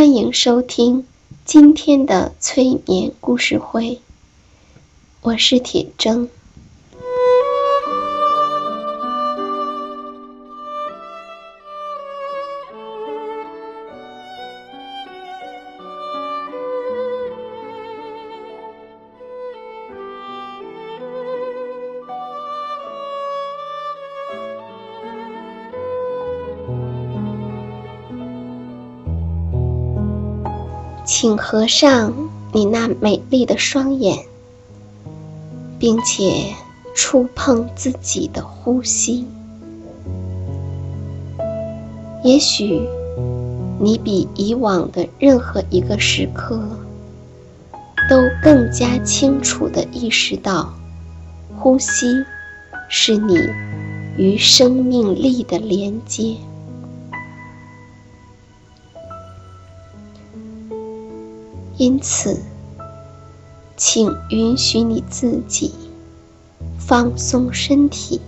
欢迎收听今天的催眠故事会，我是铁铮。请合上你那美丽的双眼，并且触碰自己的呼吸。也许你比以往的任何一个时刻都更加清楚地意识到，呼吸是你与生命力的连接。因此，请允许你自己放松身体，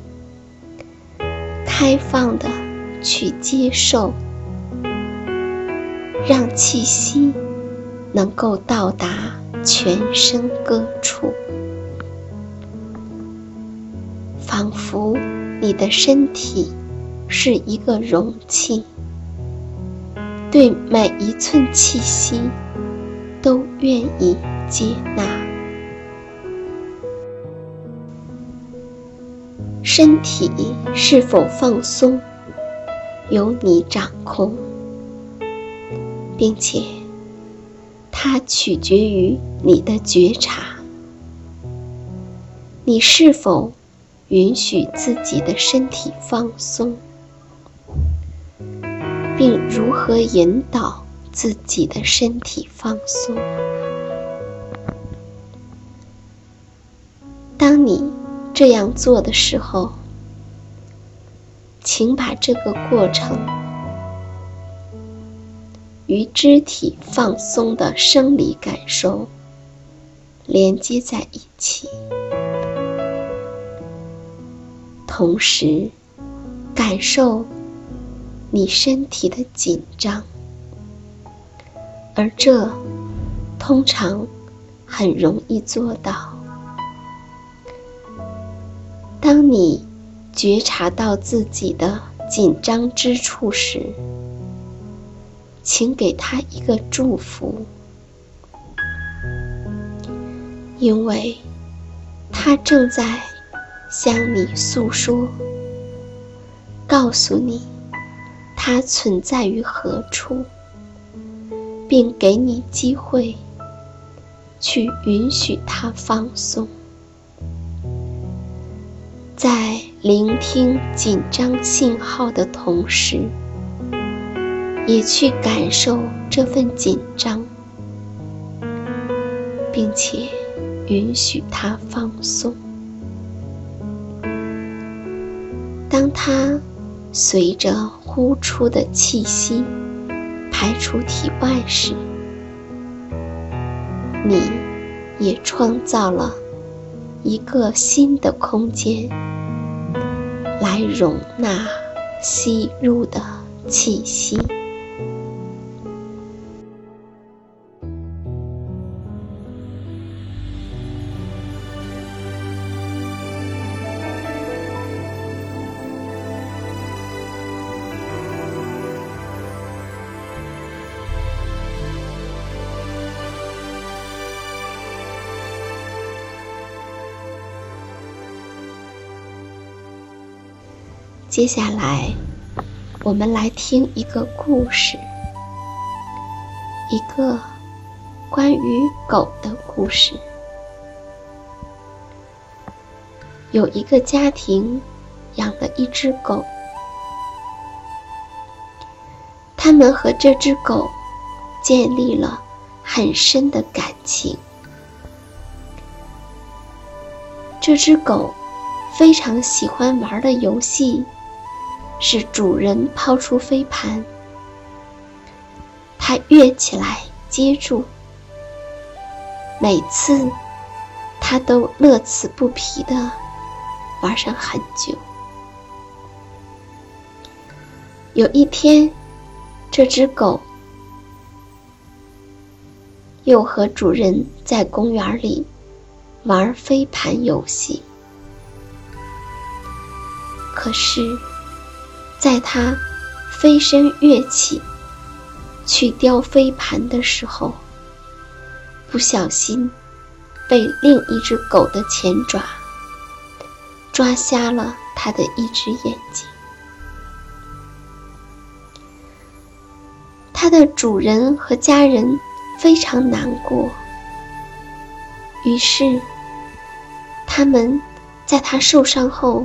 开放的去接受，让气息能够到达全身各处，仿佛你的身体是一个容器，对每一寸气息。愿意接纳，身体是否放松，由你掌控，并且它取决于你的觉察。你是否允许自己的身体放松，并如何引导？自己的身体放松。当你这样做的时候，请把这个过程与肢体放松的生理感受连接在一起，同时感受你身体的紧张。而这通常很容易做到。当你觉察到自己的紧张之处时，请给他一个祝福，因为他正在向你诉说，告诉你他存在于何处。并给你机会，去允许它放松。在聆听紧张信号的同时，也去感受这份紧张，并且允许它放松。当它随着呼出的气息排出体外时，你也创造了一个新的空间，来容纳吸入的气息。接下来，我们来听一个故事，一个关于狗的故事。有一个家庭养了一只狗，他们和这只狗建立了很深的感情。这只狗非常喜欢玩的游戏。是主人抛出飞盘，它跃起来接住。每次，它都乐此不疲的玩上很久。有一天，这只狗又和主人在公园里玩飞盘游戏，可是。在他飞身跃起去叼飞盘的时候，不小心被另一只狗的前爪抓瞎了他的一只眼睛。它的主人和家人非常难过，于是他们在他受伤后。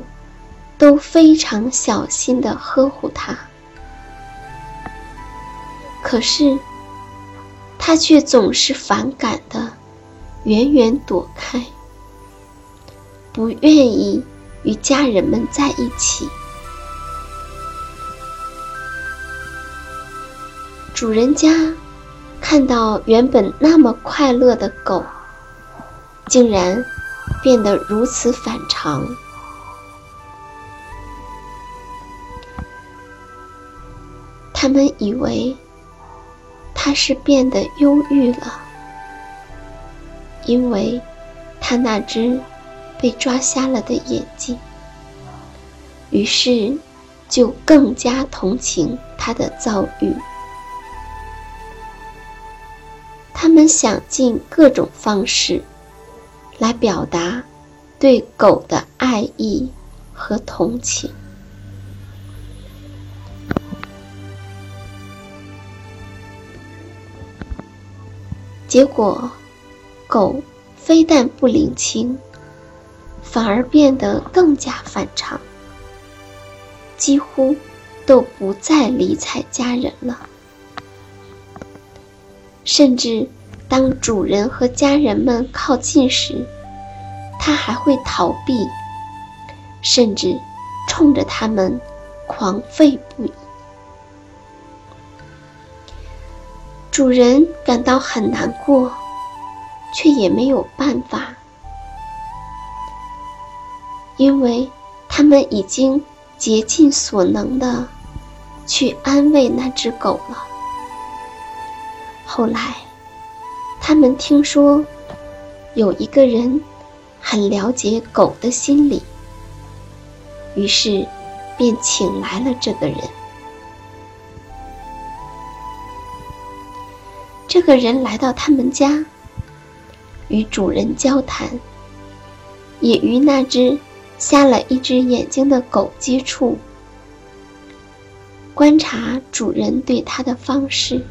都非常小心的呵护它，可是它却总是反感的，远远躲开，不愿意与家人们在一起。主人家看到原本那么快乐的狗，竟然变得如此反常。他们以为他是变得忧郁了，因为他那只被抓瞎了的眼睛，于是就更加同情他的遭遇。他们想尽各种方式来表达对狗的爱意和同情。结果，狗非但不领情，反而变得更加反常，几乎都不再理睬家人了。甚至当主人和家人们靠近时，它还会逃避，甚至冲着他们狂吠不已。主人感到很难过，却也没有办法，因为他们已经竭尽所能的去安慰那只狗了。后来，他们听说有一个人很了解狗的心理，于是便请来了这个人。这个人来到他们家，与主人交谈，也与那只瞎了一只眼睛的狗接触，观察主人对他的方式。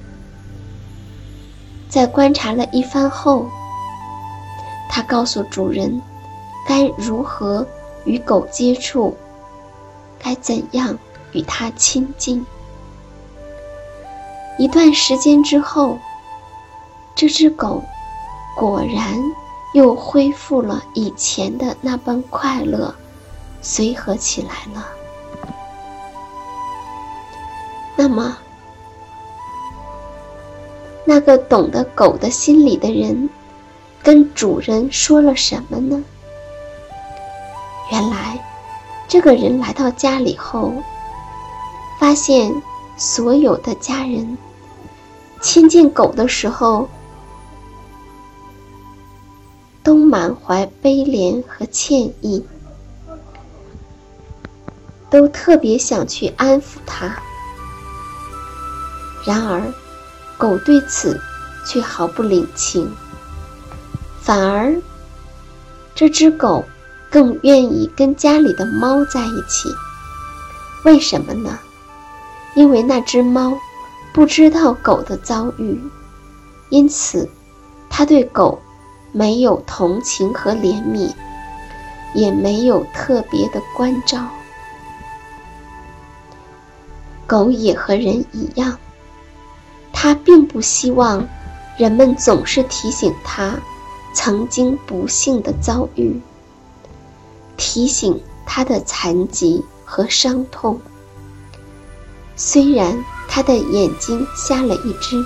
在观察了一番后，他告诉主人该如何与狗接触，该怎样与它亲近。一段时间之后，这只狗果然又恢复了以前的那般快乐，随和起来了。那么，那个懂得狗的心理的人，跟主人说了什么呢？原来，这个人来到家里后，发现所有的家人。亲近狗的时候，都满怀悲怜和歉意，都特别想去安抚它。然而，狗对此却毫不领情，反而这只狗更愿意跟家里的猫在一起。为什么呢？因为那只猫。不知道狗的遭遇，因此它对狗没有同情和怜悯，也没有特别的关照。狗也和人一样，它并不希望人们总是提醒它曾经不幸的遭遇，提醒它的残疾和伤痛。虽然。它的眼睛瞎了一只，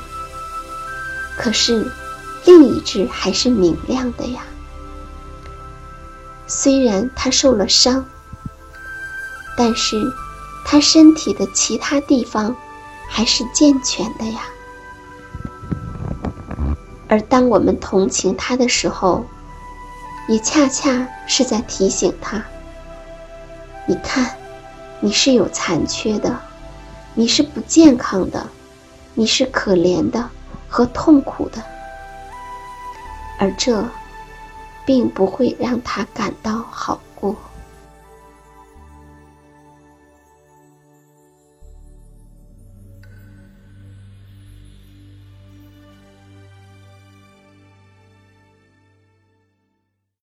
可是另一只还是明亮的呀。虽然他受了伤，但是他身体的其他地方还是健全的呀。而当我们同情他的时候，也恰恰是在提醒他：你看，你是有残缺的。你是不健康的，你是可怜的和痛苦的，而这并不会让他感到好